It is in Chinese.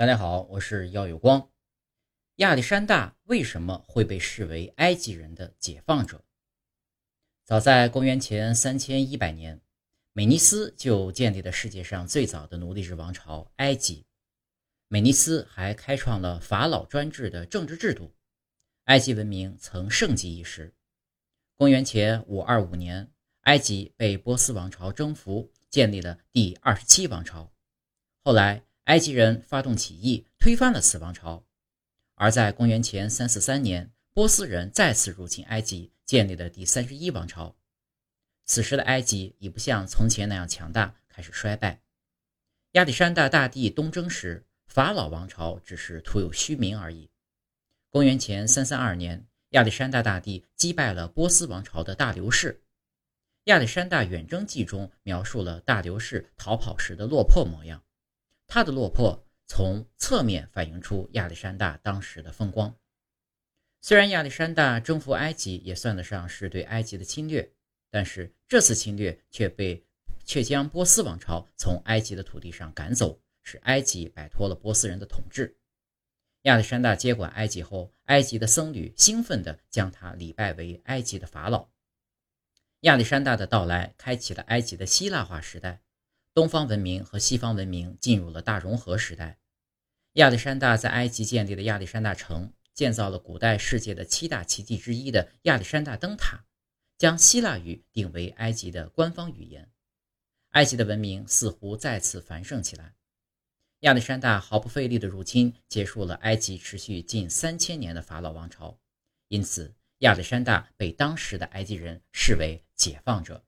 大家好，我是耀有光。亚历山大为什么会被视为埃及人的解放者？早在公元前三千一百年，美尼斯就建立了世界上最早的奴隶制王朝——埃及。美尼斯还开创了法老专制的政治制度，埃及文明曾盛极一时。公元前五二五年，埃及被波斯王朝征服，建立了第二十七王朝。后来，埃及人发动起义，推翻了此王朝。而在公元前三四三年，波斯人再次入侵埃及，建立了第三十一王朝。此时的埃及已不像从前那样强大，开始衰败。亚历山大大帝东征时，法老王朝只是徒有虚名而已。公元前三三二年，亚历山大大帝击败了波斯王朝的大流士。亚历山大远征记中描述了大流士逃跑时的落魄模样。他的落魄从侧面反映出亚历山大当时的风光。虽然亚历山大征服埃及也算得上是对埃及的侵略，但是这次侵略却被却将波斯王朝从埃及的土地上赶走，使埃及摆脱了波斯人的统治。亚历山大接管埃及后，埃及的僧侣兴奋地将他礼拜为埃及的法老。亚历山大的到来开启了埃及的希腊化时代。东方文明和西方文明进入了大融合时代。亚历山大在埃及建立的亚历山大城，建造了古代世界的七大奇迹之一的亚历山大灯塔，将希腊语定为埃及的官方语言。埃及的文明似乎再次繁盛起来。亚历山大毫不费力的入侵，结束了埃及持续近三千年的法老王朝。因此，亚历山大被当时的埃及人视为解放者。